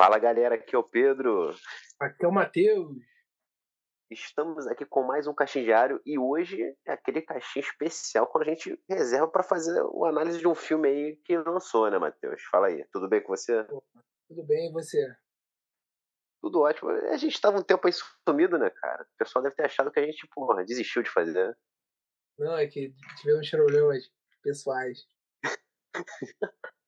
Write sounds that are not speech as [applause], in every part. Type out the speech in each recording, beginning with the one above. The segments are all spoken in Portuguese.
Fala galera, aqui é o Pedro. Aqui é o Matheus. Estamos aqui com mais um caixinho diário e hoje é aquele caixinho especial quando a gente reserva para fazer uma análise de um filme aí que lançou, né, Matheus? Fala aí, tudo bem com você? Tudo bem, e você? Tudo ótimo. A gente estava um tempo aí sumido, né, cara? O pessoal deve ter achado que a gente, porra, desistiu de fazer. Não, é que tivemos problemas pessoais. [laughs]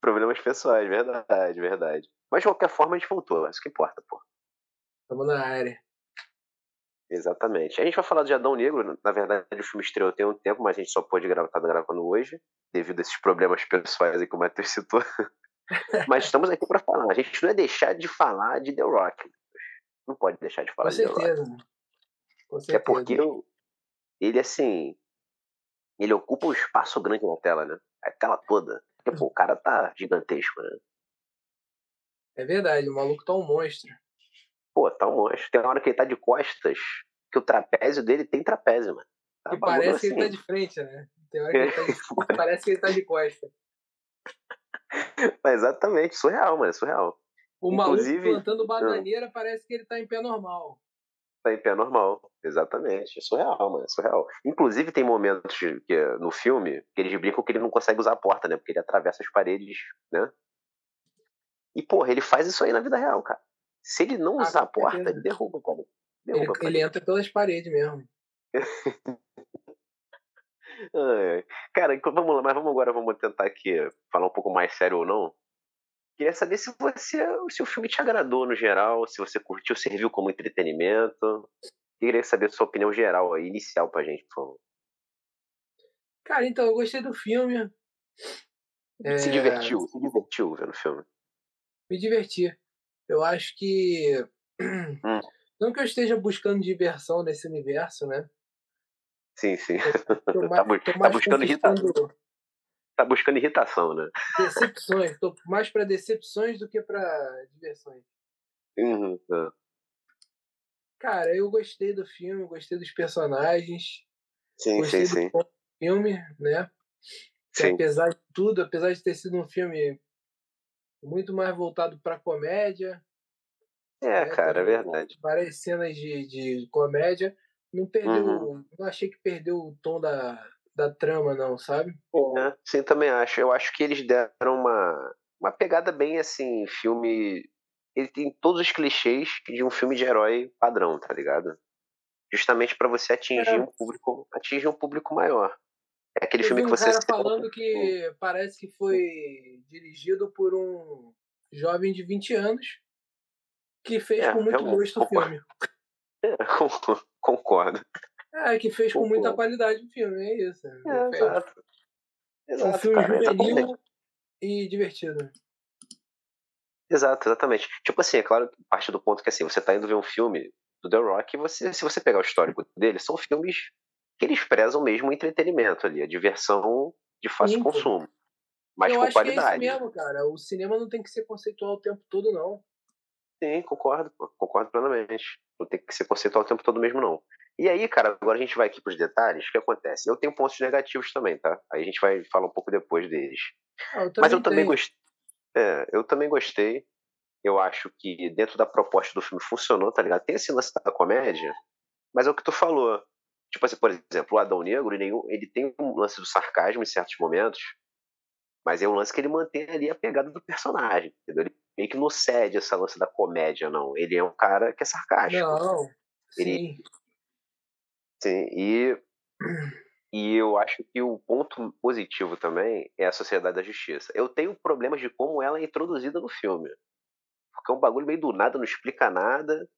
Problemas pessoais, verdade, verdade. Mas de qualquer forma a gente voltou, isso que importa, pô. Estamos na área. Exatamente. A gente vai falar de Adão Negro, na verdade o filme estreou tem um tempo, mas a gente só pôde gravar, tá gravando hoje, devido a esses problemas pessoais aí que o Matheus citou. [laughs] mas estamos aqui para falar. A gente não é deixar de falar de The Rock. Não pode deixar de falar Com de certeza. The Rock. né? Com É certeza. porque eu- ele, assim, ele ocupa um espaço grande na tela, né? A tela toda. Porque, pô, o cara tá gigantesco, né? É verdade, o maluco tá um monstro. Pô, tá um monstro. Tem uma hora que ele tá de costas, que o trapézio dele tem trapézio, mano. Tá um bagulho parece que ele tá assim. de frente, né? Tem hora que ele tá de [laughs] [laughs] parece que ele tá de costa. Mas exatamente, surreal, mano, surreal. O Inclusive- maluco plantando bananeira parece que ele tá em pé normal. Tá em pé normal, exatamente. É surreal, mano, é surreal. Inclusive, tem momentos que, no filme que eles brincam que ele não consegue usar a porta, né? Porque ele atravessa as paredes, né? E, porra, ele faz isso aí na vida real, cara. Se ele não Ah, usar a porta, certeza. ele derruba, cara. Ele, Derruba, cara. ele entra pelas paredes mesmo. [laughs] Cara, vamos lá, mas vamos agora, vamos tentar aqui falar um pouco mais sério ou não. Queria saber se você, se o filme te agradou no geral, se você curtiu, serviu como entretenimento. Queria saber a sua opinião geral aí, inicial pra gente, por favor. Cara, então, eu gostei do filme. Se É, divertiu, se divertiu vendo o filme. Me diverti. Eu acho que. Hum. Não que eu esteja buscando diversão nesse universo, né? Sim, sim. Tô [laughs] Tá mais, tô tá mais buscando conquistando Tá buscando irritação, né? decepções. Tô mais pra decepções do que pra diversões. Uhum, é. Cara, eu gostei do filme, gostei dos personagens, Sim, gostei sim, sim. do filme, né? Que Sim. apesar de tudo, apesar de ter sido um filme muito mais voltado pra comédia, É, né, cara, é verdade. várias cenas de, de comédia, não perdeu, Uhum. não achei que perdeu o tom da, da trama, não, sabe? É, sim, também acho. Eu acho que eles deram uma, uma pegada bem assim, filme. Ele tem todos os clichês de um filme de herói padrão, tá ligado? Justamente pra você atingir É. um público, atingir um público maior. É aquele Eu filme que um você cara senta- falando que parece que foi dirigido por um jovem de 20 anos que fez É, com muito gosto o filme. [laughs] Concordo. É, que fez com muita qualidade o filme, é isso. É, Fez. exato. É um Exato, filme cara, juvenil e divertido. Exato, exatamente. Tipo assim, é claro parte do ponto que assim, você tá indo ver um filme do The Rock, você, se você pegar o histórico dele, são filmes que eles prezam mesmo o entretenimento ali, a diversão de fácil Sim, consumo. Mas eu com acho qualidade. que é isso mesmo, cara. O cinema não tem que ser conceitual o tempo todo, não. Sim, concordo, concordo plenamente. Não tem que ser conceitual o tempo todo mesmo, não. E aí, cara, agora a gente vai aqui pros detalhes. O que acontece? Eu tenho pontos negativos também, tá? Aí a gente vai falar um pouco depois deles. Ah, eu Mas eu também gostei. É, eu também gostei. Eu acho que dentro da proposta do filme funcionou, tá ligado? Tem esse lance da comédia, mas é o que tu falou. Tipo assim, por exemplo, o Adão Negro, ele tem um lance do sarcasmo em certos momentos, mas é um lance que ele mantém ali a pegada do personagem, entendeu? Ele meio que não cede essa lance da comédia, não. Ele é um cara que é sarcástico. Não, Ele- sim. Sim, e, e eu acho que o ponto positivo também é a Sociedade da Justiça. Eu tenho problemas de como ela é introduzida no filme. Porque é um bagulho meio do nada, não explica nada.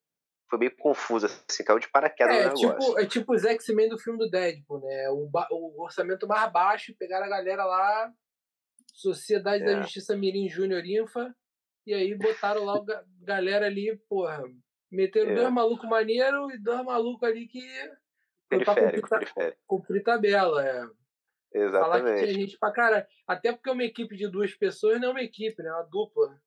Foi meio confuso, assim, caiu de paraquedas É, no negócio. tipo, é tipo os X-Men do filme do Deadpool, né? O, o orçamento mais baixo, pegaram a galera lá, Sociedade da É. Justiça Mirim Júnior Infa, e aí botaram lá a ga- galera ali, porra, meteram É. dois malucos maneiros e dois malucos ali que periférico, cumprir, periférico. cumprir tabela. É. Falar que tinha Exatamente. gente pra caralho. Até porque uma equipe de duas pessoas não é uma equipe, né? É uma dupla.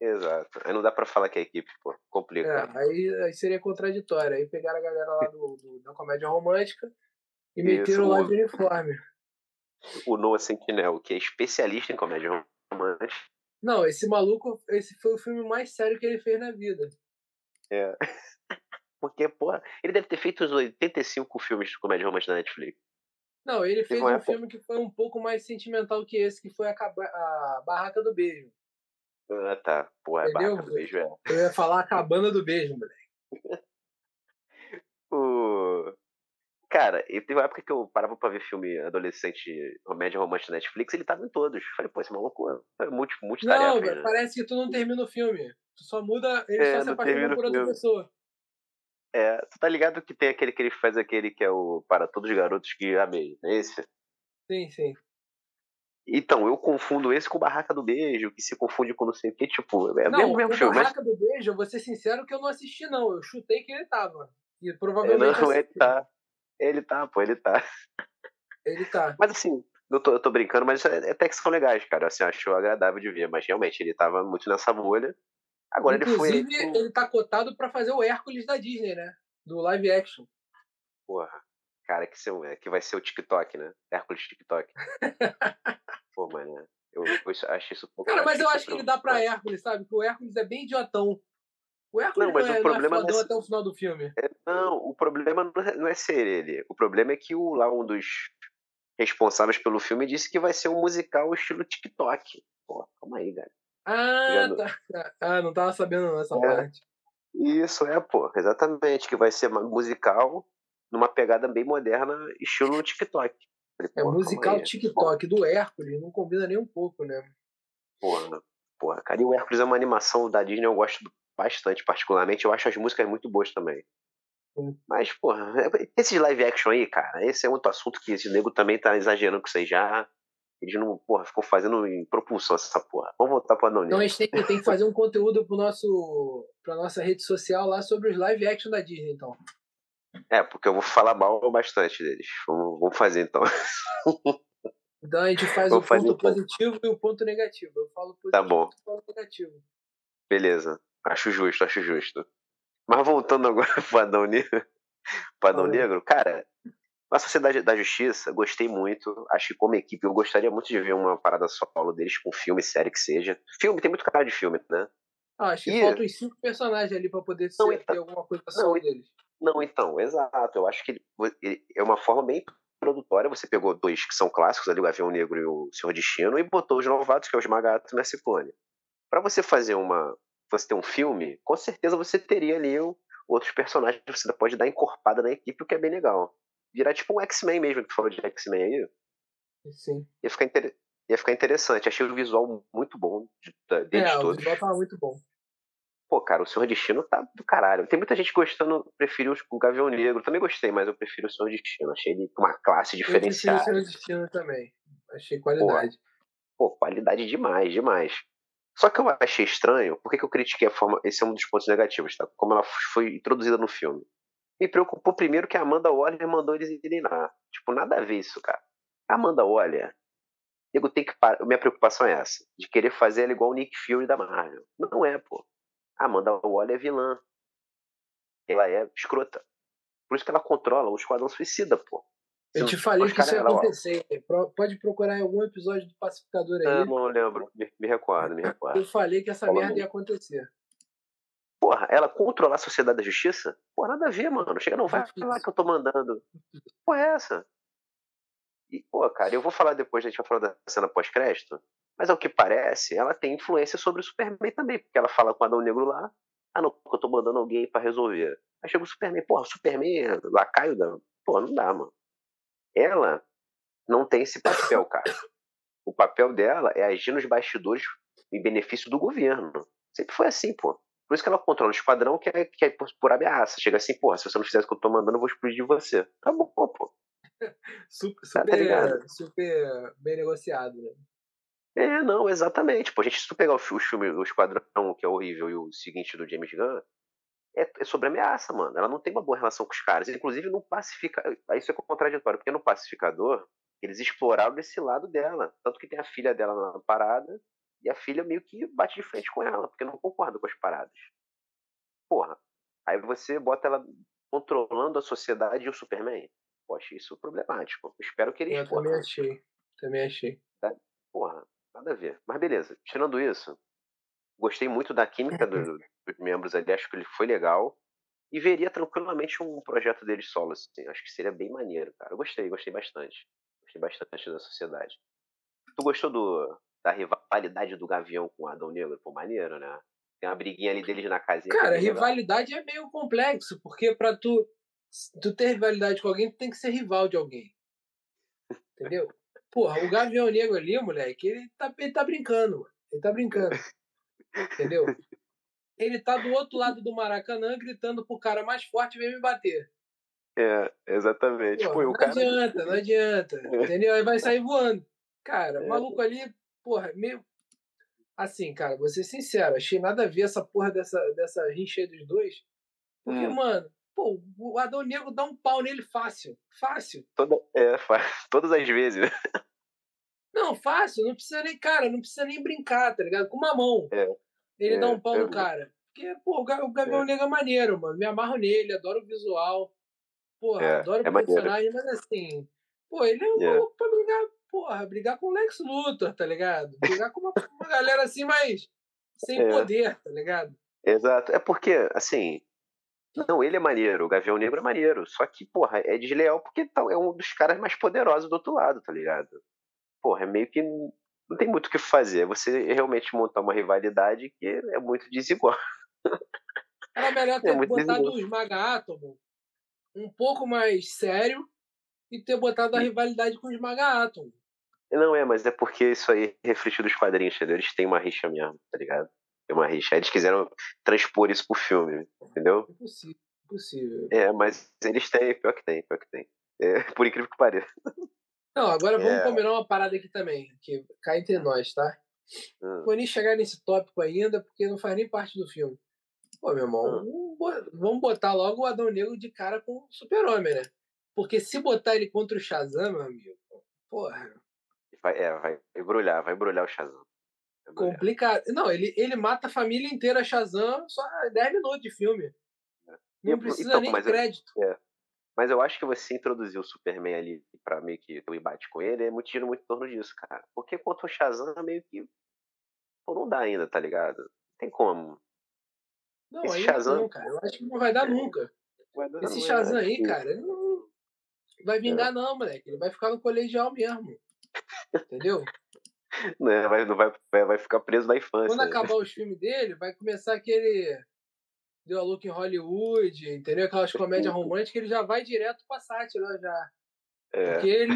Exato. Aí não dá pra falar que é equipe, pô. Complica. É, aí, aí seria contraditório. Aí pegaram a galera lá do, do- da comédia romântica e meteram Isso, lá o- de uniforme. O Noah Sentinel, que é especialista em comédia romântica, Não, esse maluco, esse foi o filme mais sério que ele fez na vida. É. Porque, porra, ele deve ter feito os 85 filmes de comédia romântica da Netflix. Não, ele fez um filme que foi um pouco mais sentimental que esse, que foi a, a Barraca do Beijo. Ah, tá. Pô, é Barraca do Beijo, é. Eu ia falar a Cabana do Beijo, moleque. [laughs] o... Cara, e teve uma época que eu parava pra ver filme adolescente, comédia romântica na Netflix, ele tava em todos. Falei, pô, esse maluco é multi, multitarefa. Não, né? parece que tu não termina o filme. Tu só muda, ele é, só se apaixona por outra pessoa. É, tu tá ligado que tem aquele que ele faz aquele que é o Para Todos os Garotos que Amei, é esse? Sim, sim. Então, eu confundo esse com Barraca do Beijo, que se confunde com não sei o que, tipo, é não, mesmo, mesmo filme. Barraca mas... do Beijo, eu vou ser sincero que eu não assisti, não. Eu chutei que ele tava. E provavelmente. não, ele tá. Ele tá, pô, ele tá. Ele tá. Mas assim, eu tô, eu tô brincando, mas é, até que são legais, cara. Assim, acho agradável de ver, mas realmente ele tava muito nessa bolha. Agora Inclusive, ele foi. ele tá cotado pra fazer o Hércules da Disney, né? Do live action. Porra. Cara, que, seu, que vai ser o TikTok, né? Hércules TikTok. [laughs] Pô, mano, eu, eu acho isso um pouco. Cara, mas eu acho que ele dá pra Hércules, sabe? Porque o Hércules é bem idiotão. O Hércules não, mas não é, o problema não é, é até o final do filme. É, não, o problema não é, não é ser ele. O problema é que o, lá um dos responsáveis pelo filme disse que vai ser um musical estilo TikTok. Pô, calma aí, cara. Ah, tá. [laughs] Ah, não tava sabendo essa é. parte. Isso, é, pô, exatamente. Que vai ser musical numa pegada bem moderna, estilo TikTok. Falei, é musical TikTok do Hércules, não combina nem um pouco, né? Porra, porra, cara, e o Hércules é uma animação da Disney, eu gosto bastante, particularmente. Eu acho as músicas muito boas também. Sim. Mas, porra, esses live action aí, cara, esse é outro assunto que esse nego também tá exagerando com aí já. Eles não, porra, ficou fazendo em propulsão essa porra. Vamos voltar pra Anônimo. Então a gente tem, tem, que fazer um conteúdo pro nosso, pra nossa rede social lá sobre os live action da Disney, então. É, porque eu vou falar mal bastante deles. Vamos, vamos fazer então. Então a gente faz o ponto positivo e o ponto negativo. Eu falo positivo tá bom. e falo negativo. Beleza. Acho justo, acho justo. Mas voltando agora pro Adão Negro, pro Adão Negro, cara, na Sociedade da Justiça, gostei muito. Acho que como equipe, eu gostaria muito de ver uma parada solo deles, com filme, série que seja. Filme, tem muito cara de filme, né? Ah, acho que e... faltam os cinco personagens ali pra poder não, ser, então... ter alguma coisa só deles. Não, então, exato. Eu acho que ele, é uma forma bem produtória. Você pegou dois que são clássicos ali, o Gavião Negro e o Senhor Destino, e botou os novatos, que é o Esmagato e o Merciclone. Para você fazer uma. Você ter um filme, com certeza você teria ali outros personagens que você pode dar encorpada na equipe, o que é bem legal. Virar tipo um X-Men mesmo, que tu falou de X-Men aí. Sim. Ia ficar, inter... ia ficar interessante. Achei o visual muito bom deles é, todos. O visual tava muito bom. Pô, cara, o Senhor Destino tá do caralho. Tem muita gente gostando, prefiro o Gavião Negro. Também gostei, mas eu prefiro o Senhor Destino. Achei ele uma classe diferenciada. Eu prefiro o Senhor Destino também. Achei qualidade. Pô, pô, qualidade demais, demais. Só que eu achei estranho, por que eu critiquei a forma. Esse é um dos pontos negativos, tá? Como ela foi introduzida no filme. Me preocupou primeiro que a Amanda Waller mandou eles lá. Tipo, nada a ver isso, cara. A Amanda Waller. Eu tenho que. Minha preocupação é essa. De querer fazer ela igual o Nick Fury da Marvel. Não é, pô. Amanda Waller é vilã. Ela é escrota. Por isso que ela controla o Esquadrão Suicida, pô. Eu te falei que isso ia acontecer. Pode procurar em algum episódio do Pacificador aí. Eu não lembro. Me, me recordo, me recordo. Eu falei que essa Fala merda ia acontecer. Porra, ela controlar a Sociedade da Justiça? Porra, nada a ver, mano. Chega, não vai falar que eu tô mandando. Porra, é essa? E, pô, cara, eu vou falar depois, a gente vai falar da cena pós-crédito. Mas ao que parece, ela tem influência sobre o Superman também, porque ela fala com o Adão Negro lá, ah não, eu tô mandando alguém para resolver. Aí chega o Superman, porra, Superman, lacaio da. Pô, não dá, mano. Ela não tem esse papel, cara. O papel dela é agir nos bastidores em benefício do governo. Sempre foi assim, pô. Por isso que ela controla o esquadrão que é, que é por, por ameaça. Chega assim, porra, se você não fizer o que eu tô mandando, eu vou explodir você. Tá bom, pô. super, [laughs] tá, tá super bem negociado, né? É, não, exatamente. Pô, a gente, se tu pegar o, o filme O Esquadrão, que é horrível, e o seguinte do James Gunn, é, é, sobre ameaça, mano. Ela não tem uma boa relação com os caras. Inclusive, no pacificador. Isso é contraditório, porque no pacificador, eles exploraram esse lado dela. Tanto que tem a filha dela na parada, e a filha meio que bate de frente com ela, porque não concorda com as paradas. Porra. Aí você bota ela controlando a sociedade e o Superman. Poxa, isso é problemático. espero que eles. Eu também achei. Também achei. Tá? Porra Nada a ver. Mas beleza. Tirando isso, gostei muito da química [laughs] do, dos membros ali. Acho que ele foi legal. E veria tranquilamente um projeto deles solo, assim. Acho que seria bem maneiro, cara. Eu gostei, gostei bastante. Gostei bastante da sociedade. Tu gostou do, da rivalidade do Gavião com o Adão Negro? Pô, maneiro, né? Tem uma briguinha ali deles na casinha. Cara, rivalidade é meio complexo, porque pra tu, tu ter rivalidade com alguém, tu tem que ser rival de alguém. Entendeu? Porra, o Gavião Negro ali, moleque, ele tá, ele tá brincando, mano. Ele tá brincando. Entendeu? Ele tá do outro lado do Maracanã gritando pro cara mais forte vem me bater. É, exatamente. Pô, não cara... adianta, não adianta. [laughs] Entendeu? Aí vai sair voando. Cara, o é. maluco ali, porra, meio. Assim, cara, vou ser sincero, achei nada a ver essa porra dessa, dessa rincha aí dos dois. Porque, hum. mano, pô, o Adão Negro dá um pau nele fácil. Fácil. Toda, é, [laughs] todas as vezes. Não, fácil, não precisa nem, cara, não precisa nem brincar, tá ligado? Com uma mão. É. Ele é, dá um pau é, no cara. Porque, pô, o Gavião é. Negro é maneiro, mano. Me amarro nele, adoro o visual. Porra, é, adoro o personagem, mas assim, pô, ele é um yeah. maluco pra brigar, porra, brigar com o Lex Luthor, tá ligado? [laughs] Brigar com uma, uma galera assim, mas sem é. poder, tá ligado? Exato. É porque, assim, não, ele é maneiro, o Gavião Negro é maneiro. Só que, porra, é desleal porque é um dos caras mais poderosos do outro lado, tá ligado? Porra, é meio que. Não tem muito o que fazer. É você realmente montar uma rivalidade que é muito desigual. Era melhor [laughs] é ter é botado desigual. o Esmaga Átomo um pouco mais sério e ter botado a rivalidade com o Esmaga Átomo. Não é, mas é porque isso aí é reflete dos quadrinhos, entendeu? Eles têm uma rixa mesmo, tá ligado? Tem uma rixa. Eles quiseram transpor isso pro filme, entendeu? Impossível, impossível. É, mas eles têm, pior que tem, pior que tem. É, [laughs] por incrível que pareça. Não, agora vamos é... combinar uma parada aqui também, que cai entre nós, tá? Hum. Vou nem chegar nesse tópico ainda, porque não faz nem parte do filme. Pô, meu irmão, hum. vamos botar logo o Adão Negro de cara com o Super-Homem, né? Porque se botar ele contra o Shazam, meu amigo, porra. Vai, é, vai embrulhar, vai embrulhar o Shazam. Complicado. Não, ele, ele mata a família inteira Shazam só 10 minutos de filme. É. Não precisa então, nem crédito. Eu, é. Mas eu acho que você introduzir o Superman ali pra meio que ter um embate com ele é muito tiro muito em torno disso, cara. Porque contra o Shazam meio que. Pô, não dá ainda, tá ligado? Não tem como. Não, Esse ainda Shazam... não, cara. Eu acho que não vai dar é. nunca. Vai dar, Esse Shazam aí, cara, ele não vai vingar, é. não, moleque. Ele vai ficar no colegial mesmo. Entendeu? Não, né, vai, não vai, vai ficar preso na infância. Quando acabar os filmes dele, vai começar aquele. Deu a look em Hollywood, entendeu? Aquelas comédias românticas, ele já vai direto pra sátira já. É. Porque ele,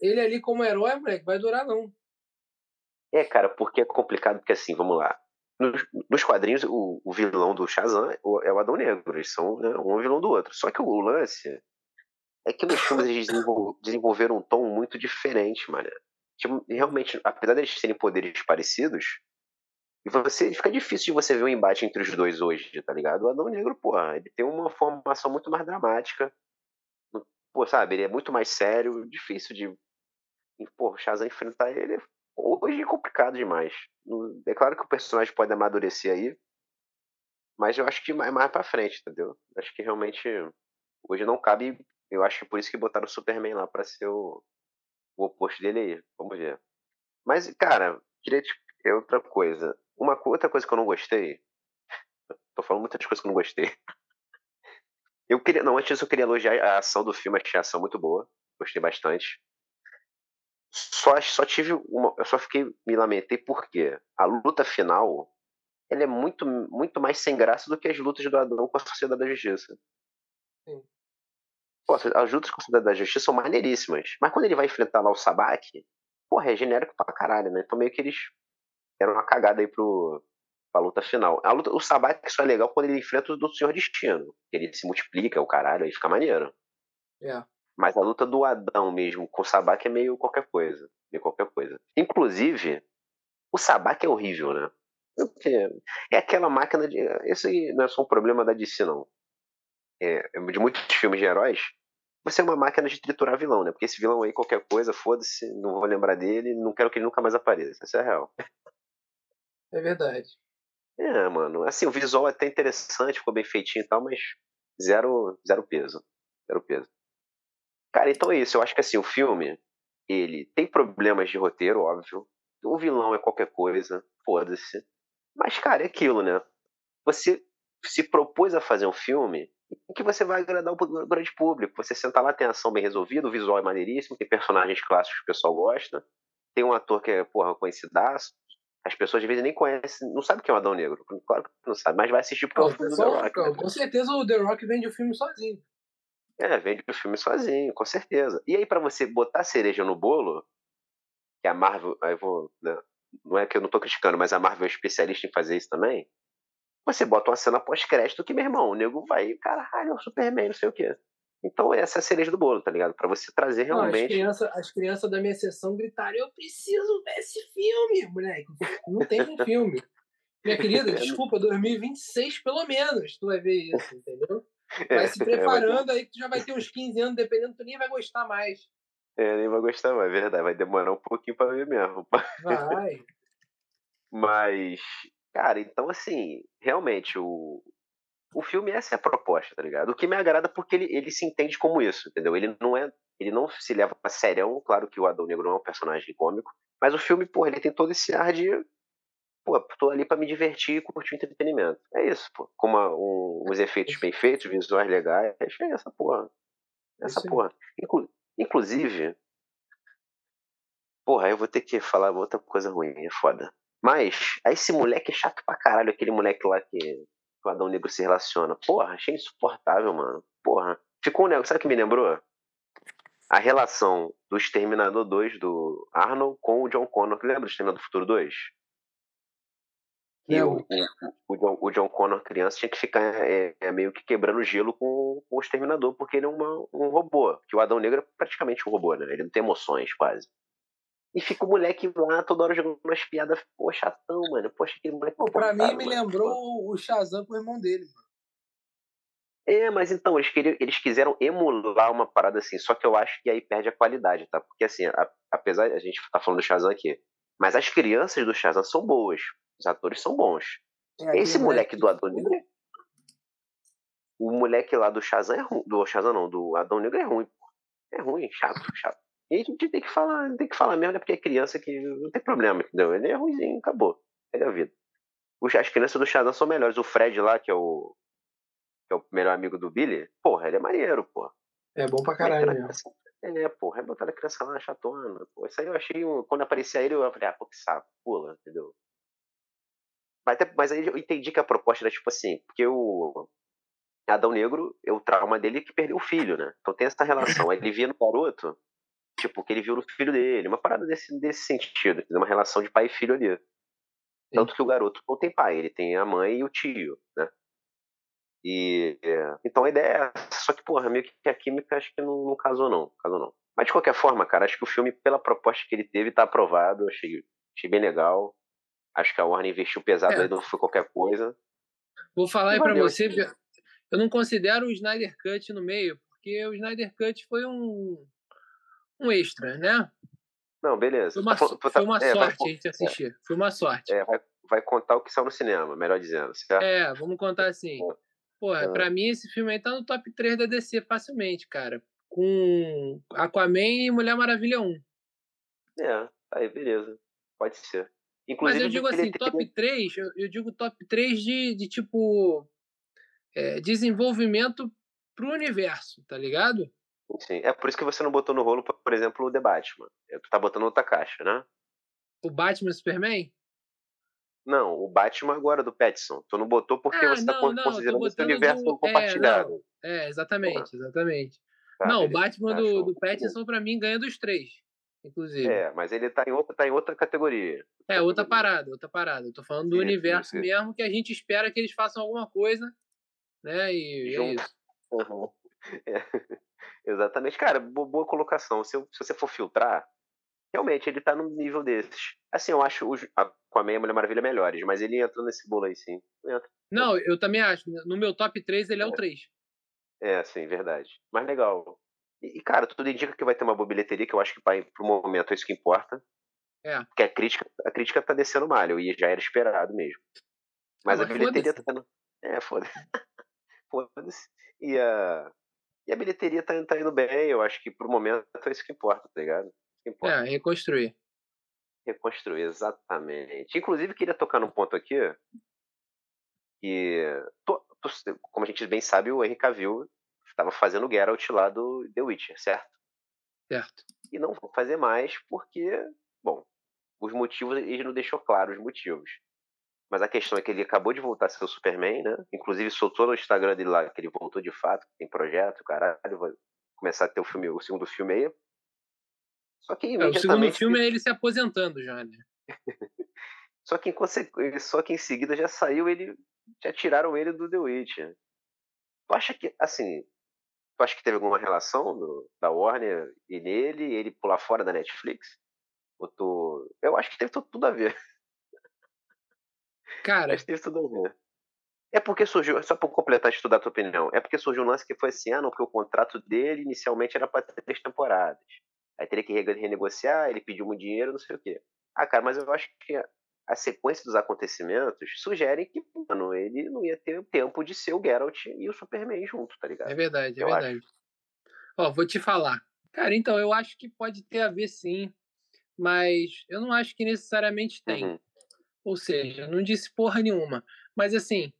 ele ali como herói, moleque, vai durar não. É, cara, porque é complicado, porque assim, vamos lá. Nos, nos quadrinhos, o, o, vilão do Shazam é o Adão Negro. Eles são né, um vilão do outro. Só que o lance é que nos filmes eles desenvolveram um tom muito diferente, mano. Tipo, realmente, apesar deles terem poderes parecidos, você fica difícil de você ver um embate entre os dois hoje, tá ligado? O Adão Negro, porra, ele tem uma formação muito mais dramática. Pô, sabe, ele é muito mais sério, difícil de. Pô, o Shazam enfrentar ele hoje é complicado demais. É claro que o personagem pode amadurecer aí, mas eu acho que mais, mais pra frente, entendeu? Acho que realmente hoje não cabe. Eu acho que por isso que botaram o Superman lá pra ser o, o oposto dele aí. Vamos ver. Mas, cara, direito é outra coisa. Uma outra coisa que eu não gostei. Tô falando muitas coisas que eu não gostei. [laughs] Eu queria. Não, antes eu queria elogiar a ação do filme, achei a ação muito boa. Gostei bastante. Só, só tive uma. Eu só fiquei. Me lamentei porque a luta final ela é muito, muito mais sem graça do que as lutas do Adão com a Sociedade da Justiça. Sim. Pô, as lutas com a Sociedade da Justiça são maneiríssimas. Mas quando ele vai enfrentar lá o Sabak, porra, é genérico pra caralho, né? Então meio que eles deram uma cagada aí pro, pra luta final. A luta, o Sabak só é legal quando ele enfrenta o do Senhor Destino. Ele se multiplica, o caralho, aí fica maneiro. É. Mas a luta do Adão mesmo com o Sabak é meio qualquer coisa. Meio qualquer coisa. Inclusive, o Sabak é horrível, né? É aquela máquina de. Esse não é só um problema da DC, não é, de muitos filmes de heróis, você é uma máquina de triturar vilão, né? Porque esse vilão aí, qualquer coisa, foda-se, não vou lembrar dele, não quero que ele nunca mais apareça. Isso é real. É verdade. É, mano. Assim, o visual é até interessante, ficou bem feitinho e tal, mas zero, zero peso. Zero peso. Cara, então é isso. Eu acho que assim, o filme, ele tem problemas de roteiro, óbvio. o vilão é qualquer coisa, foda-se. Mas, cara, é aquilo, né? Você se propôs a fazer um filme em que você vai agradar o grande público. Você senta lá, tem ação bem resolvida, o visual é maneiríssimo, tem personagens clássicos que o pessoal gosta, tem um ator que é, porra, conhecidaço. As pessoas às vezes nem conhecem, não sabem quem é o Adão Negro. Claro que não sabe, mas vai assistir porque é o filme do The Rock. Né? Com certeza o The Rock vende o filme sozinho. É, vende o filme sozinho, com certeza. E aí, para você botar cereja no bolo, que a Marvel, aí vou, né, não é que eu não tô criticando, mas a Marvel é especialista em fazer isso também. Você bota uma cena pós-crédito que, meu irmão, o nego vai, caralho, é o Superman, não sei o quê. Então essa é a cereja do bolo, tá ligado? Para você trazer realmente. Não, as, crianças, as crianças da minha sessão gritaram: Eu preciso ver esse filme, moleque. Não tem um filme. Minha [laughs] querida, desculpa, 2026 pelo menos tu vai ver isso, entendeu? É, vai se é, preparando aí que tu já vai ter uns 15 anos, dependendo, tu nem vai gostar mais. É, nem vai gostar mais, é verdade. Vai demorar um pouquinho pra ver mesmo. Vai. [laughs] Mas, cara, então assim, realmente, o, o filme essa é a proposta, tá ligado? O que me agrada porque ele, ele se entende como isso, entendeu? Ele não é. Ele não se leva a sério, claro que o Adão Negro não é um personagem cômico, mas o filme, porra, ele tem todo esse ar de. Pô, tô ali para me divertir e curtir o entretenimento. É isso, pô. Com uma, um, uns efeitos bem feitos, visuais legais. É essa porra. Essa Sim. porra. Inclu inclusive. Porra, eu vou ter que falar outra coisa ruim, é foda. Mas, aí esse moleque é chato pra caralho, aquele moleque lá que que o Adão Negro se relaciona. Porra, achei insuportável, mano. Porra. Ficou um negócio. Sabe o que me lembrou? A relação do Exterminador 2 do Arnold com o John Connor. Lembra do Exterminador do Futuro 2? Que o, o, o, John, o, John, Connor, criança, tinha que ficar é, é, meio que quebrando gelo com, com, o Exterminador, porque ele é uma, um robô. Que o Adão Negro é praticamente um robô, né? Ele não tem emoções, quase. E fica o moleque lá toda hora jogando umas piadas, pô, chatão, mano. Poxa, aquele moleque. Pô, pra mim me mano. lembrou o Shazam com o irmão dele, mano. É, mas então, eles, queriam, eles quiseram emular uma parada assim, só que eu acho que aí perde a qualidade, tá? Porque assim, a, apesar a gente tá falando do Shazam aqui, mas as crianças do Shazam são boas, os atores são bons. É, Esse moleque, moleque do Adão Negro. O moleque lá do Shazam é ruim. Do Shazam não, do Adão Negro é ruim. É ruim, chato, chato. E a gente tem que falar, tem que falar mesmo, né? Porque é criança que não tem problema, entendeu? Ele é ruimzinho, acabou. É a vida. As crianças do Shazam são melhores. O Fred lá, que é o, que é o melhor amigo do Billy, porra, ele é maneiro, porra. É bom pra caralho mesmo. É, porra, é botar a criança lá chatona. Pô. Isso aí eu achei, quando aparecia ele, eu falei, ah, pô, que saco, pula, entendeu? Mas, mas aí eu entendi que a proposta era tipo assim, porque o Adão Negro, o trauma dele é que perdeu o filho, né? Então tem essa relação. Aí ele via no garoto tipo, que ele viu no filho dele, uma parada desse, desse sentido, uma relação de pai e filho ali. Tanto que o garoto não tem pai, ele tem a mãe e o tio, né? E é, então a ideia é essa, só que, porra, meio que a química acho que não, não casou, não. Casou não. Mas de qualquer forma, cara, acho que o filme, pela proposta que ele teve, tá aprovado. Achei, achei bem legal. Acho que a Warner investiu pesado é. aí, não foi qualquer coisa. Vou falar aí pra você, eu não considero o Snyder Cut no meio, porque o Snyder Cut foi um, um extra, né? Não, beleza. Foi uma, tá, foi uma é, sorte vai, a gente assistir. É, foi uma sorte. É, vai, vai, contar o que saiu no cinema, melhor dizendo, certo? É, vamos contar assim. Porra, é. pra mim esse filme aí tá no top 3 da DC facilmente, cara. Com Aquaman e Mulher Maravilha 1. É, aí beleza. Pode ser. Inclusive, Mas eu digo assim, top 3, eu, eu, digo top 3 de, de tipo é, desenvolvimento pro universo, tá ligado? Sim, é por isso que você não botou no rolo, por exemplo, o The Batman. É, tu tá botando outra caixa, né? O Batman e Superman? Não, o Batman agora do Petson. Tu não botou porque ah, você tá não, considerando esse universo do... compartilhado. É, é exatamente, exatamente. Tá, não, o Batman do, do Pattinson, pra mim, ganha dos três, inclusive. É, mas ele tá em outra, tá em outra categoria. É, outra parada, outra parada. Eu tô falando do universo mesmo, que a gente espera que eles façam alguma coisa, né? E Junto. [laughs] é isso. Uhum. É. Exatamente. Cara, boa, colocação. Se, se, você for filtrar, realmente ele tá no nível desses. Assim, eu acho os Aquaman e a Mulher Maravilha melhores, mas ele entra nesse bolo aí, sim. Entra. Não, eu também acho. No meu top 3 ele é, é. o 3. É, sim, verdade. Mas legal. E, cara, tudo indica que vai ter uma boa bilheteria, que eu acho que vai, pro momento é isso que importa. É. Porque a crítica, a crítica tá descendo malho, e já era esperado mesmo. Mas a bilheteria tá tendo. É, foda-se. [laughs] foda-se. E a. E a bilheteria tá, tá indo bem, eu acho que pro momento é isso que importa, tá ligado? Que importa. É, reconstruir. Reconstruir, exatamente. Inclusive, queria tocar num ponto aqui que, como a gente bem sabe, o Henry Cavill estava fazendo o Geralt lá do The Witcher, certo? Certo. E não vou fazer mais porque, bom, os motivos, ele não deixou claro os motivos. Mas a questão é que ele acabou de voltar a ser o Superman, né? Inclusive soltou no Instagram dele lá que ele voltou de fato, tem projeto, caralho, vai começar a ter o filme, o segundo filme aí. Só que imediatamente... É, o segundo filme é ele se aposentando já, né? [laughs] só, que em só que em seguida já saiu ele. Já tiraram ele do The Witcher. Tu acha que, assim. Tu acha que teve alguma relação do, da Warner e nele, ele pular fora da Netflix? Ou tu... Eu acho que teve tudo a ver. Cara. A ver. É porque surgiu, só para completar estudar a tua opinião, é porque surgiu um lance que foi assim, ah, não, porque o contrato dele inicialmente era para três temporadas. Aí teria que renegociar, ele pediu muito dinheiro, não sei o quê. Ah, cara, mas eu acho que a sequência dos acontecimentos sugere que, mano, ele não ia ter o tempo de ser o Geralt e o Superman junto, tá ligado? É verdade, é eu verdade. Acho. Ó, vou te falar. Cara, então, eu acho que pode ter a ver sim, mas eu não acho que necessariamente tem. Uhum. Ou seja, não disse porra nenhuma. Mas assim,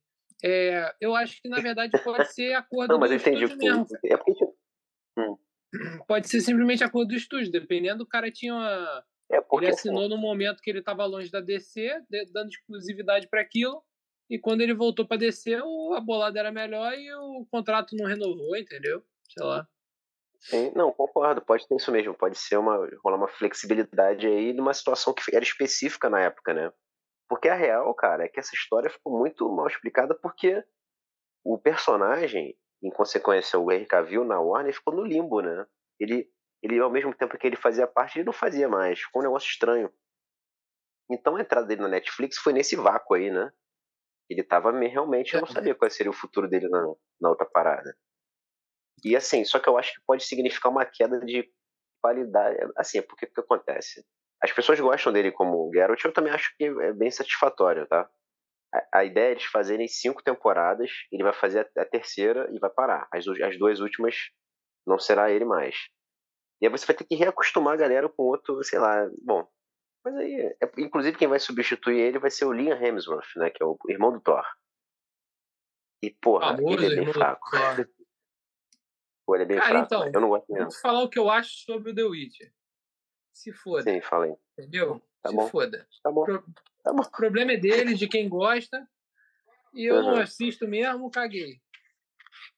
é, eu acho que na [laughs] verdade pode ser acordo não, mas eu entendi o que mesmo. É porque... Hum. [clears throat] Pode ser simplesmente acordo do estúdio, dependendo, o cara tinha uma... É porque, ele assinou no momento que ele estava longe da DC, dando exclusividade para aquilo, e quando ele voltou para DC, a bolada era melhor e o contrato não renovou, entendeu? Sei lá. Sim, não, concordo, pode ter isso mesmo, pode ser uma rolar uma flexibilidade aí numa situação que era específica na época, né? Porque a real, cara, é que essa história ficou muito mal explicada porque o personagem, em consequência, o Henry Cavill na Warner ficou no limbo, né? Ele, ele ao mesmo tempo que ele fazia parte, ele não fazia mais. Ficou um negócio estranho. Então a entrada dele na Netflix foi nesse vácuo aí, né? Ele tava realmente, eu não sabia qual seria o futuro dele na, na outra parada. E assim, só que eu acho que pode significar uma queda de qualidade. Assim, é porque o que acontece? As pessoas gostam dele como Geralt, eu também acho que é bem satisfatório, tá? A, a ideia é eles fazerem cinco temporadas, ele vai fazer a, a terceira e vai parar. As, as duas últimas não será ele mais. E aí você vai ter que reacostumar a galera com outro, sei lá, bom. Mas aí, é, inclusive quem vai substituir ele vai ser o Liam Hemsworth, né, que é o irmão do Thor. E porra, ele é bem fraco. [laughs] Pô, ele é bem Cara, fraco. Então, eu não gosto mesmo. Vou falar o que eu acho sobre o The Witcher. Se foda. Sim, falei. Entendeu? Tá Se bom. foda. Tá bom. Pro... Tá bom. O problema é deles, de quem gosta. E eu uhum. não assisto mesmo, caguei.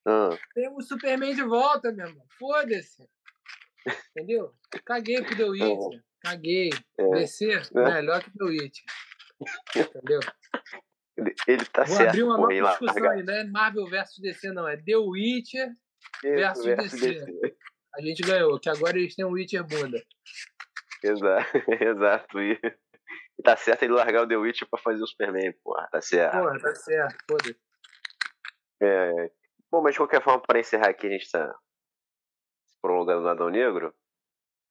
Uhum. Tem o Superman de volta, meu irmão. Foda-se. Entendeu? Caguei pro The Witcher. Uhum. Caguei. É. Descer é. melhor que o The Witcher. Entendeu? Ele, ele tá Vou certo. abrir uma nova discussão aí, né? Marvel versus DC, não. É The Witcher versus, versus DC. DC. A gente ganhou, que agora eles têm um Witcher bunda. Exato, [laughs] exato. E, e tá certo ele largar o The Witcher pra fazer o Superman, porra. Tá certo. Porra, tá certo, foda-se. É, bom, mas de qualquer forma, para encerrar aqui, a gente tá se prolongando no Adão Negro.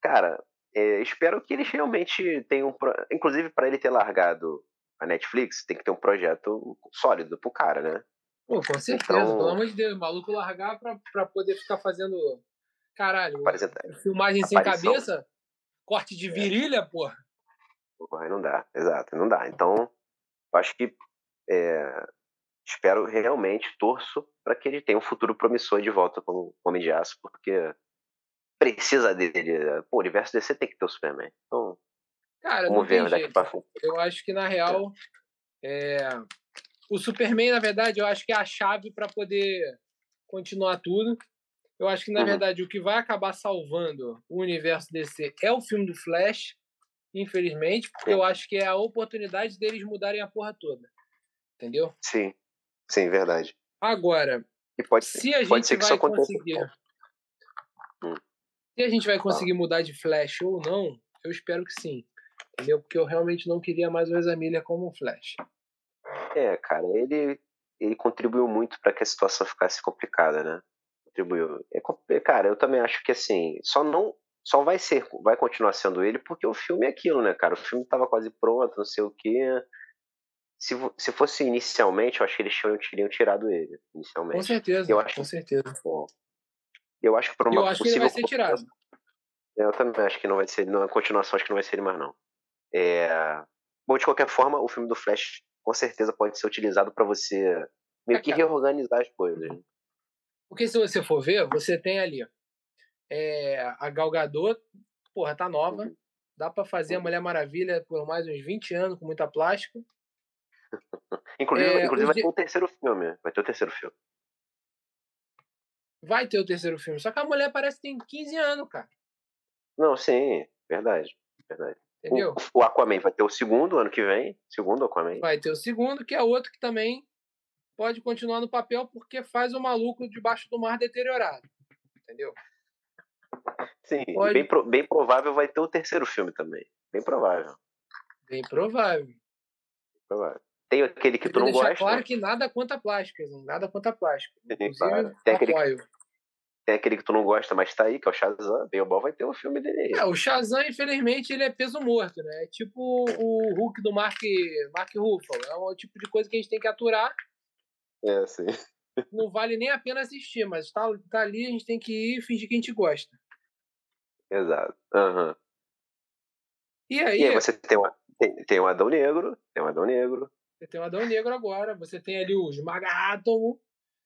Cara, é, espero que eles realmente tenham. Inclusive, para ele ter largado a Netflix, tem que ter um projeto sólido pro cara, né? Pô, com certeza, então... pelo amor de Deus, o maluco largar pra, pra poder ficar fazendo. Caralho, filmagem sem cabeça, corte de é. virilha, é. porra. Porra, não dá, exato, não dá. Então, eu acho que é, espero realmente, torço para que ele tenha um futuro promissor de volta como Homem de Aço, porque precisa dele. Pô, o universo DC tem que ter o Superman. Então, Cara, vamos ver daqui pra frente. Eu acho que, na real, é, o Superman, na verdade, eu acho que é a chave para poder continuar tudo. Eu acho que, na uhum. verdade, o que vai acabar salvando o universo DC é o filme do Flash, infelizmente, porque eu acho que é a oportunidade deles mudarem a porra toda. Entendeu? Sim, sim, verdade. Agora, e pode se a gente ser vai conseguir. Hum. Se a gente vai conseguir mudar de Flash ou não, eu espero que sim. Entendeu? Porque eu realmente não queria mais o Ezra Miller como um Flash. É, cara, ele, ele contribuiu muito para que a situação ficasse complicada, né? Contribuiu. É, cara, eu também acho que assim, só não. Só vai ser, vai continuar sendo ele, porque o filme é aquilo, né, cara? O filme tava quase pronto, não sei o quê. Se, se fosse inicialmente, eu acho que eles teriam, teriam tirado ele, inicialmente. Com certeza, eu acho, com certeza. Bom, eu acho que por uma eu acho possível... que ele vai ser tirado. Eu também acho que não vai ser, na continuação acho que não vai ser ele mais não. É... Bom, de qualquer forma, o filme do Flash com certeza pode ser utilizado para você meio que reorganizar as coisas. Porque se você for ver, você tem ali é, a Gal Gadot, porra, tá nova. Uhum. Dá para fazer a Mulher Maravilha por mais uns 20 anos com muita plástica. [laughs] inclusive, é, inclusive vai ter o terceiro filme. Vai ter o terceiro filme. Vai ter o terceiro filme. Só que a mulher parece que tem 15 anos, cara. Não, sim, verdade. Verdade. Entendeu? O, o Aquaman vai ter o segundo ano que vem. Segundo Aquaman. Vai ter o segundo, que é outro que também pode continuar no papel porque faz o maluco debaixo do mar deteriorado. Entendeu? Sim, pode... bem, pro, bem provável vai ter o terceiro filme também. Bem provável. Bem provável. Bem provável. Tem aquele que tu não gosta. claro que nada contra plásticas, nada contra plástico. Inclusive, tem aquele, tem aquele que tu não gosta, mas tá aí, que é o Shazam. Bale vai ter o um filme dele. É, o Shazam, infelizmente, ele é peso morto, né? É tipo o Hulk do Mark, Mark Ruffalo. É o tipo de coisa que a gente tem que aturar. É, sim. Não vale nem a pena assistir, mas tá, tá ali, a gente tem que ir e fingir que a gente gosta. Exato. Uhum. E aí? E aí você tem, uma, tem, tem um Adão Negro, tem um Adão Negro. Você tem o Adão Negro agora, você tem ali o Esmaga-Átomo,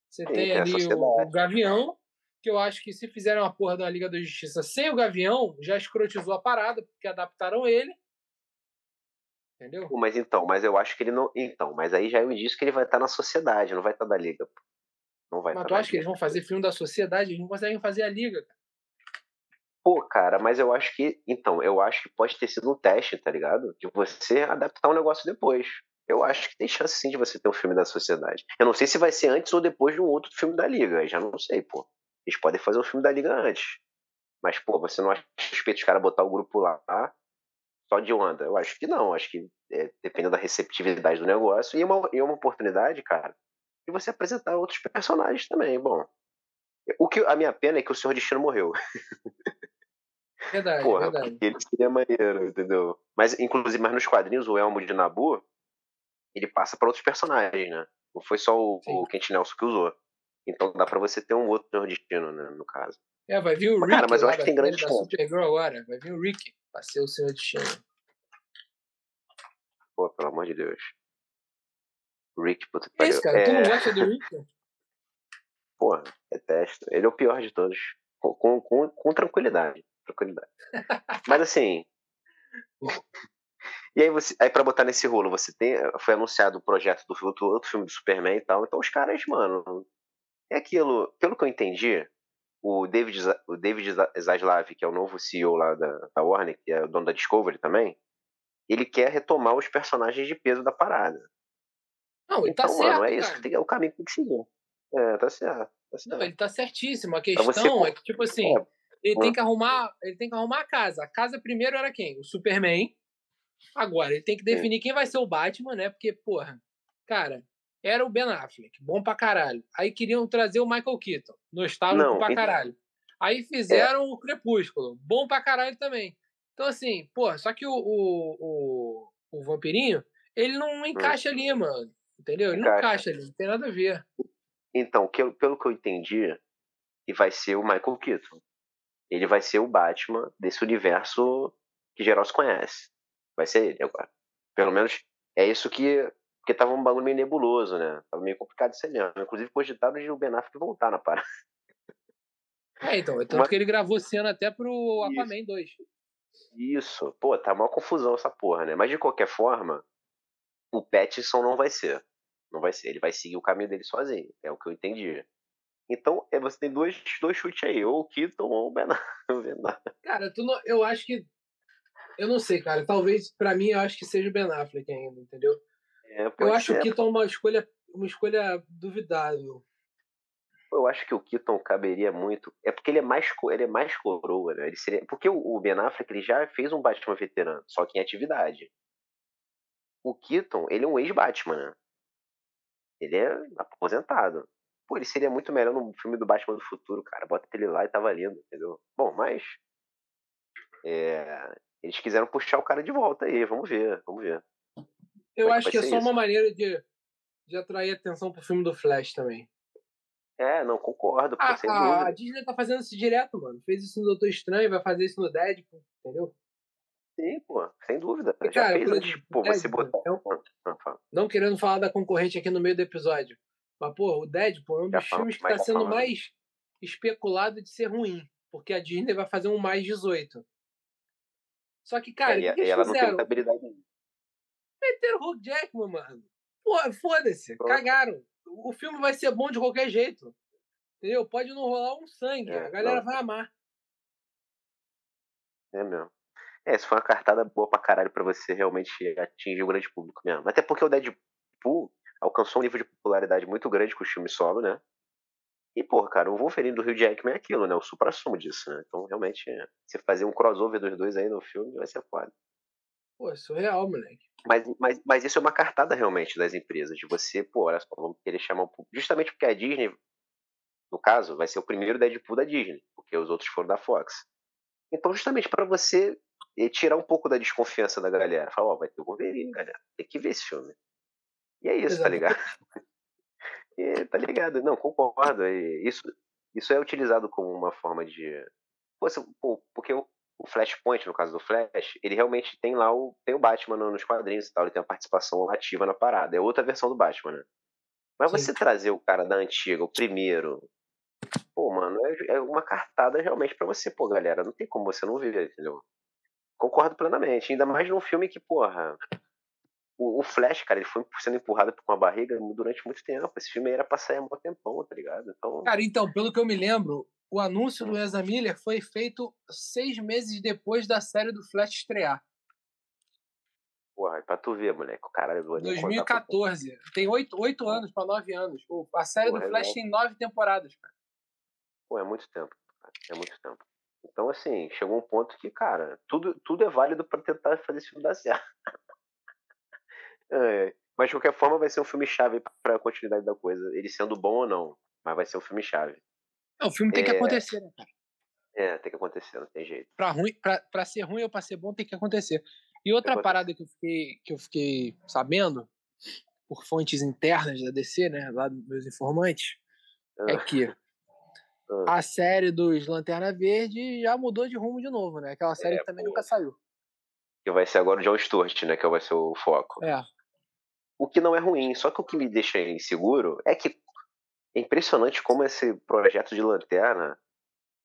você Sim, tem ali o, o, Gavião, que eu acho que se fizerem uma porra da Liga da Justiça sem o Gavião, já escrotizou a parada, porque adaptaram ele. Entendeu? Mas então, mas eu acho que ele não. Então, mas aí já é um indício que ele vai estar na sociedade, não vai estar da Liga. Não vai mas tu acha que eles vão fazer filme da sociedade? Eles não conseguem fazer a Liga, cara. Pô, cara, mas eu acho que. Então, eu acho que pode ter sido um teste, tá ligado? De você adaptar um negócio depois eu acho que tem chance sim de você ter um filme da sociedade. Eu não sei se vai ser antes ou depois de um outro filme da Liga, já não sei, pô. Eles podem fazer um filme da Liga antes. Mas, pô, você não acha suspeito os caras botar o grupo lá só de onda? Eu acho que não. Acho que é, dependendo da receptividade do negócio. E uma, e uma oportunidade, cara, de você apresentar outros personagens também. Bom, o que, a minha pena é que o Senhor Destino morreu. [laughs] Verdade, Porra, verdade. Ele seria maneiro, entendeu? Mas, inclusive, mas nos quadrinhos, o Elmo de Nabu, ele passa para outros personagens, né? Não foi só o, o Kent Nelson que usou. Então dá para você ter um outro destino, né, no caso. É, vai vir o Rick. Cara, mas eu acho que tem grande chance. Supergirl agora. Vai vir o Rick pra ser o senhor destino. Pô, pelo amor de Deus. Rick, puta que pariu. Isso, cara, é... tu não gosta do Rick? [laughs] Porra, detesto. Ele é o pior de todos. Com, com, com, tranquilidade. Tranquilidade. [laughs] mas assim. E aí, você, aí para botar nesse rolo, você tem, foi anunciado o projeto do outro, outro filme do Superman e tal. Então os caras, mano, é aquilo. Pelo que eu entendi, o David, o David Zaslav, que é o novo CEO lá da, da Warner, que é o dono da Discovery também, ele quer retomar os personagens de peso da parada. Não, ele tá então, tá certo, mano, é isso, tem, é o caminho que tem que seguir. É, tá certo. Tá certo. Não, ele tá certíssimo. A questão você... é que, tipo assim, é. ele tem que arrumar. Ele tem que arrumar a casa. A casa primeiro era quem? O Superman. Agora, ele tem que definir quem vai ser o Batman, né? Porque, porra, cara, era o Ben Affleck, bom pra caralho. Aí queriam trazer o Michael Keaton, nostálgico Não, pra caralho. Aí fizeram é. o Crepúsculo, bom pra caralho também. Então, assim, porra, só que o, o, o, o Vampirinho, ele não hum. encaixa hum. ali, mano. Entendeu? Ele encaixa. não encaixa ali, não tem nada a ver. Então, pelo que eu entendi, e vai ser o Michael Keaton. Ele vai ser o Batman desse universo que geral se conhece vai ser ele agora. Pelo menos é isso que. Porque tava um bagulho meio nebuloso, né? Tava meio complicado de ser mesmo. Inclusive cogitado de o Ben Affleck voltar na parada. É, então. É tanto Mas... que ele gravou cena até pro Aquaman isso. 2. Isso. Pô, tá uma confusão essa porra, né? Mas de qualquer forma, o Pattinson não vai ser. Não vai ser. Ele vai seguir o caminho dele sozinho. É o que eu entendi. Então, é, você tem dois, dois chutes aí, ou o Keaton ou o Ben [laughs] Affleck. Cara, tu não, eu acho que eu não sei, cara. Talvez, para mim, eu acho que seja o Ben Affleck ainda, entendeu? É, eu acho ser. o Keaton uma escolha, uma escolha duvidável. Eu acho que o Keaton caberia muito. É porque ele é mais, ele é mais coroa, né? Ele seria, porque o Ben Affleck ele já fez um Batman veterano, só que em atividade. O Keaton, ele é um ex-Batman, né? Ele é aposentado. Pô, ele seria muito melhor no filme do Batman do Futuro, cara. Bota ele lá e tava lindo, entendeu? Bom, mas. É, eles quiseram puxar o cara de volta aí, vamos ver, vamos ver. Eu é acho que é só isso? uma maneira de, de atrair atenção pro filme do Flash também. É, não concordo. A, a, a, Disney tá fazendo isso direto, mano. Fez isso no Doutor Estranho, vai fazer isso no Deadpool, entendeu? Sim, pô, sem dúvida. E, Já cara, fez antes, pô, você botar. Eu, não querendo falar da concorrente aqui no meio do episódio, mas, pô, o Deadpool é um dos Já filmes que está sendo falando. mais especulado de ser ruim, porque a Disney vai fazer um mais 18. Só que, cara, é, que e ela fizeram? não tem habilidade Meteram o Hugh Jackman, mano. Pô, foda-se, cagaram. O filme vai ser bom de qualquer jeito. Entendeu? Pode não rolar um sangue, é, a galera não. vai amar. É mesmo. É, isso foi uma cartada boa pra caralho pra você realmente atingir o grande público mesmo. Até porque o Deadpool alcançou um nível de popularidade muito grande com o filme solo, né? E, pô, cara, o Wolverine do Rio Jackman é aquilo, né? O supra-sumo disso, né? Então, realmente, você fazer um crossover dos dois aí no filme vai ser foda. Pô, é surreal, moleque. Mas, mas, mas isso é uma cartada realmente das empresas, de você, pô, olha só, vamos querer chamar um público. Justamente porque a Disney, no caso, vai ser o primeiro Deadpool da Disney, porque os outros foram da Fox. Então, justamente para você eh, tirar um pouco da desconfiança da galera. Falar, ó, oh, vai ter o Wolverine, galera. Tem que ver esse filme. E é isso, tá ligado? [laughs] e, tá ligado? Não, concordo. Isso, isso é utilizado como uma forma de. Pô, porque o, o Flashpoint, no caso do Flash, ele realmente tem lá o, tem o Batman nos quadrinhos e tal, ele tem uma participação ativa na parada. É outra versão do Batman, né? Mas Sim. você trazer o cara da antiga, o primeiro, pô, mano, é, é uma cartada realmente para você, pô, galera, não tem como você não ver, entendeu? Concordo plenamente, ainda mais num filme que, porra, o, o, Flash, cara, ele foi sendo empurrado por uma barriga durante muito tempo. Esse filme era pra sair há muito tempão, tá ligado? Então... Cara, então, pelo que eu me lembro, o anúncio do Ezra Miller foi feito seis meses depois da série do Flash estrear. Porra, é pra tu ver, moleque. O cara 2014. Tem oito, oito anos pra nove anos. A série Porra, do Flash é tem nove temporadas, cara. Pô, é muito tempo. É muito tempo. Então, assim, chegou um ponto que, cara, tudo, tudo é válido para tentar fazer esse filme dar certo. [laughs] é, mas, de qualquer forma, vai ser um filme chave para a continuidade da coisa. Ele sendo bom ou não, mas vai ser um filme chave. O filme tem é... que acontecer, né, cara? É, tem que acontecer, não tem jeito. Pra, ruim, pra, pra ser ruim ou pra ser bom, tem que acontecer. E outra parada que eu, fiquei, que eu fiquei sabendo, por fontes internas da DC, né, lá dos meus informantes, é ah. que [laughs] ah. a série dos Lanterna Verde já mudou de rumo de novo, né? Aquela série é, que também pô. nunca saiu. Que vai ser agora o John Stewart, né? Que vai ser o foco. É. O que não é ruim, só que o que me deixa inseguro é que é impressionante como esse projeto de lanterna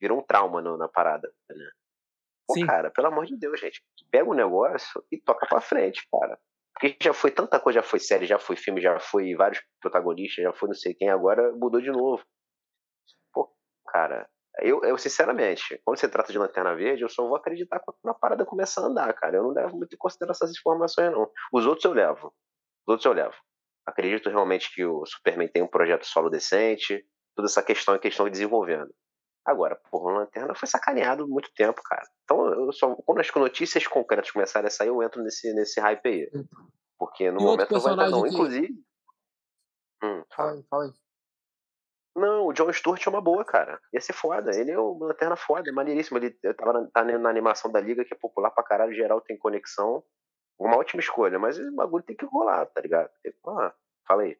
virou um trauma no, na parada, né? Pô, Sim. cara, pelo amor de Deus, gente. Pega o negócio e toca pra frente, cara. Porque já foi tanta coisa, já foi série, já foi filme, já foi vários protagonistas, já foi não sei quem, agora mudou de novo cara. Eu, eu, sinceramente, quando se trata de lanterna verde, eu só vou acreditar quando a parada começar a andar, cara. Eu não levo muito em consideração essas informações, não. Os outros eu levo. Os outros eu levo. Acredito realmente que o Superman tem um projeto solo decente, toda essa questão é questão de desenvolvendo. Agora, porra, o Lanterna foi sacaneado muito tempo, cara. Então, eu só, quando as notícias concretas começarem a sair, eu entro nesse, nesse hype aí. Porque no e momento não vai estar, não. Que... Inclusive. Hum, fala. Fala, fala aí. Não, o John Stewart é uma boa, cara. Ia ser foda. Ele é uma lanterna foda, é maneiríssimo. Ele tava na, tá na animação da liga, que é popular pra caralho, geral tem conexão. Uma ótima escolha, mas o bagulho tem que rolar, tá ligado? Ah, fala aí.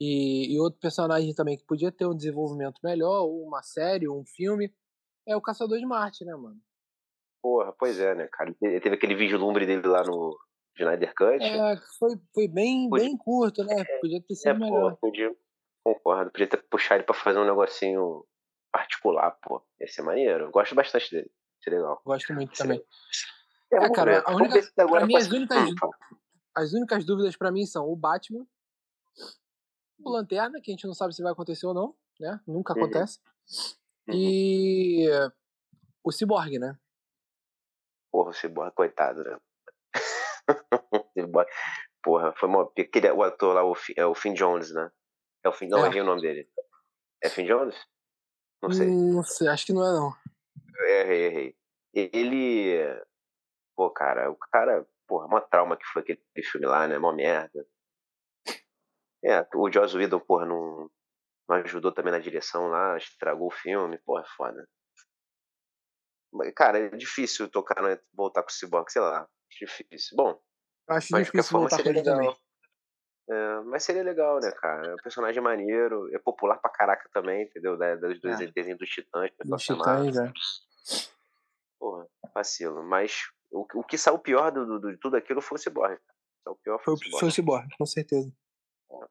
E, e, outro personagem também que podia ter um desenvolvimento melhor, uma série, um filme, é o Caçador de Marte, né, mano? Porra, pois é, né, cara? Ele teve aquele vislumbre dele lá no Snyder Cut. É, foi, foi bem, podia... bem curto, né? É, podia ter sido é, melhor. Porra, podia, Concordo. Podia ter puxar ele pra fazer um negocinho particular, pô. Ia ser maneiro. Gosto bastante dele. Ia ser legal. Gosto muito também. É, é cara, a única, pra mim, as únicas, as únicas dúvidas pra mim são o Batman, o Lanterna, que a gente não sabe se vai acontecer ou não, né? Nunca uhum. acontece. Uhum. E o Cyborg, né? Porra, o Cyborg, coitado, né? [laughs] Porra, foi uma. Aquele, o ator lá, o, é o Finn Jones, né? É o Finn, não é. errei o nome dele. É Finn Jones? Não sei. Hum, não sei, acho que não é não. errei, errei. Ele. Pô, cara, o cara. Porra, uma trauma que foi aquele filme lá, né? Uma merda. É, o Joss Whedon, porra, não, não ajudou também na direção lá, estragou o filme, porra, é foda. Cara, é difícil tocar, voltar com o Cyborg, sei lá. Difícil. Bom, acho mas difícil forma seria legal. Também. É, mas seria legal, né, cara? É um personagem maneiro, é popular pra caraca também, entendeu? Da, dos é. desenhos dos Titãs. Dos Titãs, é. Porra, vacilo. Mas o, o que saiu pior do, do, de tudo aquilo foi o Cyborg. O pior foi, foi, foi o Cyborg, com certeza. É.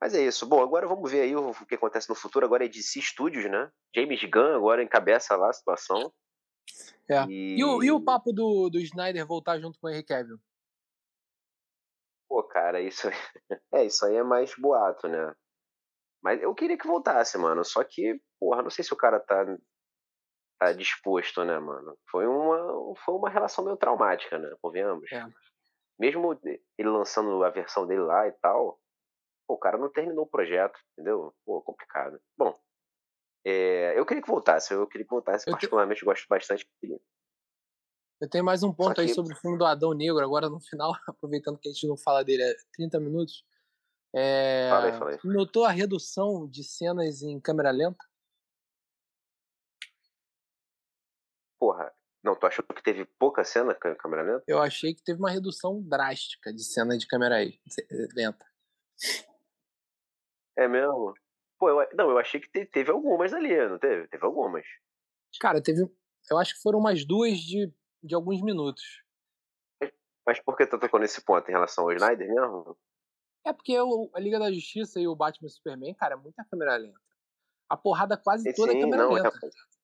Mas é isso. Bom, agora vamos ver aí o, o que acontece no futuro. Agora é DC Studios, né? James Gunn agora encabeça lá a situação. É. E, e, o, e o papo do, do Snyder voltar junto com o Henry Cavill? Pô, cara, isso [laughs] é isso aí é mais boato, né? Mas eu queria que voltasse, mano. Só que, porra, não sei se o cara tá disposto, né, mano? Foi uma, foi uma relação meio traumática, né? Convenhamos. É. Mesmo ele lançando a versão dele lá e tal, pô, o cara não terminou o projeto, entendeu? Pô, complicado. Bom, é, eu queria que voltasse, eu queria que voltasse, eu particularmente te... gosto bastante. Eu tenho mais um ponto que... aí sobre o filme do Adão Negro, agora no final, [laughs] aproveitando que a gente não fala dele há 30 minutos. É... Fala aí, fala aí. Notou a redução de cenas em câmera lenta? Porra, não, tu achou que teve pouca cena com câmera lenta? Eu achei que teve uma redução drástica de cena de câmera aí, lenta. É mesmo? Pô, eu, não, eu achei que teve algumas ali, não teve? Teve algumas. Cara, teve. Eu acho que foram umas duas de, de alguns minutos. Mas por que tu tocou nesse ponto em relação ao Snyder mesmo? É porque o, a Liga da Justiça e o Batman e Superman, cara, é muita câmera lenta. A porrada quase toda Sim, é câmera não, é lenta. É...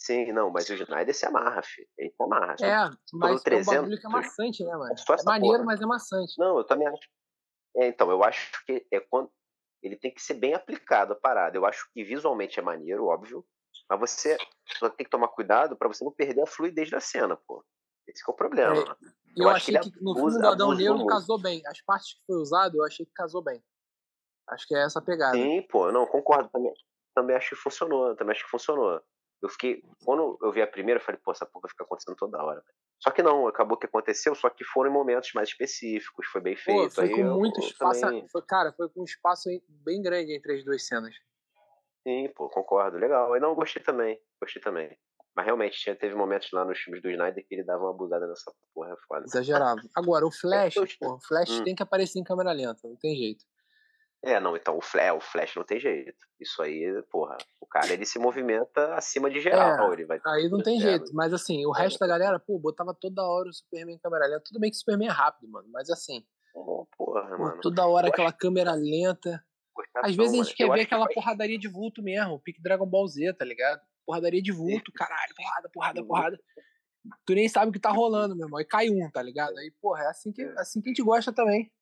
Sim, não, mas o Snyder se amarra, filho. Ele se amarra. É, mas 300, é um bagulho que é maçante, né, mano? É, é maneiro, porra. mas é maçante. Não, eu também acho. É, então, eu acho que é quando ele tem que ser bem aplicado a parada. Eu acho que visualmente é maneiro, óbvio, mas você só tem que tomar cuidado para você não perder a fluidez da cena, pô. Esse é o problema. É, eu, eu achei que, que no filme do Adão Negro casou bem. As partes que foi usado, eu achei que casou bem. Acho que é essa a pegada. Sim, pô, não, concordo também. Também acho que funcionou, também acho que funcionou. Eu fiquei. Quando eu vi a primeira, eu falei, pô, essa porra fica acontecendo toda hora. Só que não, acabou que aconteceu, só que foram em momentos mais específicos, foi bem feito. Pô, foi com muito eu, espaço. Também... Foi, cara, foi com um espaço bem grande entre as duas cenas. Sim, pô, concordo. Legal. Eu não gostei também. Gostei também. Mas realmente tinha, teve momentos lá nos filmes do Snyder que ele dava uma abusada nessa porra foda. Exagerava. Agora, o [laughs] Flash, pô, o Flash hum. tem que aparecer em câmera lenta, não tem jeito. É, não, então o Flash, o Flash não tem jeito. Isso aí, porra, o cara ele se movimenta acima de geral. É, ele vai aí não tem é, jeito, mas assim, o é, resto da galera, pô, botava toda hora o Superman em câmera lenta. Tudo bem que o Superman é rápido, mano, mas assim. Oh, porra, pô, mano. Toda hora aquela câmera lenta. Às vezes a gente quer ver aquela que porradaria de vulto mesmo, pique Dragon Ball Z, tá ligado? Porradaria de vulto, caralho, porrada, porrada, porrada. Tu nem sabe o que tá rolando, meu irmão. E cai um, tá ligado? Aí, porra, é assim que, é. assim que a gente gosta também.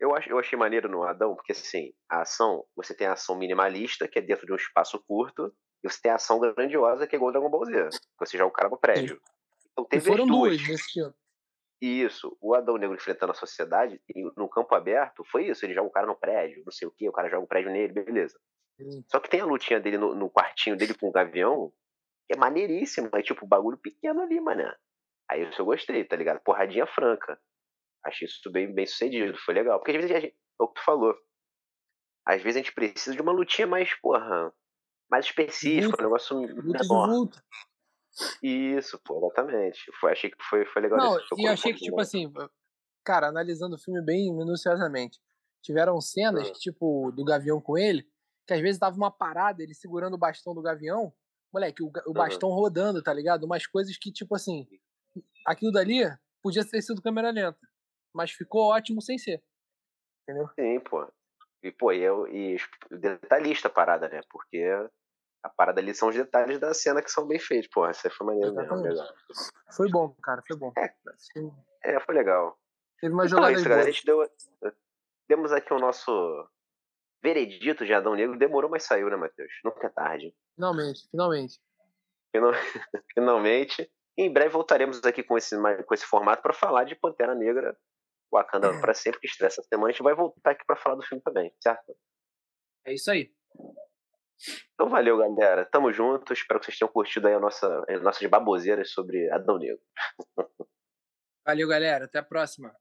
Eu, acho, eu achei maneiro no Adão, porque assim, a ação, você tem a ação minimalista, que é dentro de um espaço curto, e você tem a ação grandiosa, que é igual o Dragon Ball Z. Você joga o cara no prédio. Então teve e foram duas. duas nesse filme. Isso, o Adão Negro enfrentando a sociedade no campo aberto foi isso. Ele joga o cara no prédio, não sei o que, o cara joga o prédio nele, beleza. Só que tem a lutinha dele no, no, quartinho dele com o Gavião, que é maneiríssima, é tipo bagulho pequeno ali, mano. Aí isso eu gostei, tá ligado? Porradinha franca. Achei isso bem, bem sucedido, foi legal. Porque às vezes a gente, é o que tu falou. Às vezes a gente precisa de uma lutinha mais, porra, mais específica, um negócio menor. Isso, pô, exatamente. Foi, achei que foi, foi legal. Não, e achei que, tipo assim, cara, analisando o filme bem minuciosamente, tiveram cenas, que, tipo, do Gavião com ele, que às vezes dava uma parada, ele segurando o bastão do Gavião, moleque, o, o bastão uhum. rodando, tá ligado? Umas coisas que, tipo assim, aquilo dali podia ter sido câmera lenta mas ficou ótimo sem ser. Entendeu? Sim, pô. E, pô, e, eu, e detalhista a parada, né? Porque a parada ali são os detalhes da cena que são bem feitos, pô. Essa foi maneiro Exatamente. mesmo. Foi bom, cara, foi bom. É, é foi legal. Teve uma jogada então, é isso, galera, a gente deu. Temos aqui o nosso veredito de Adão Negro. Demorou, mas saiu, né, Matheus? Nunca é tarde. Finalmente, finalmente. [laughs] Finalmente. Em breve voltaremos aqui com esse, com esse formato para falar de Pantera Negra Wakanda é. para sempre, que estreia essa semana. A gente vai voltar aqui para falar do filme também, certo? É isso aí. Então valeu, galera. Tamo junto. Espero que vocês tenham curtido aí a nossa, as nossas baboseiras sobre Adão Negro. Valeu, galera. Até a próxima.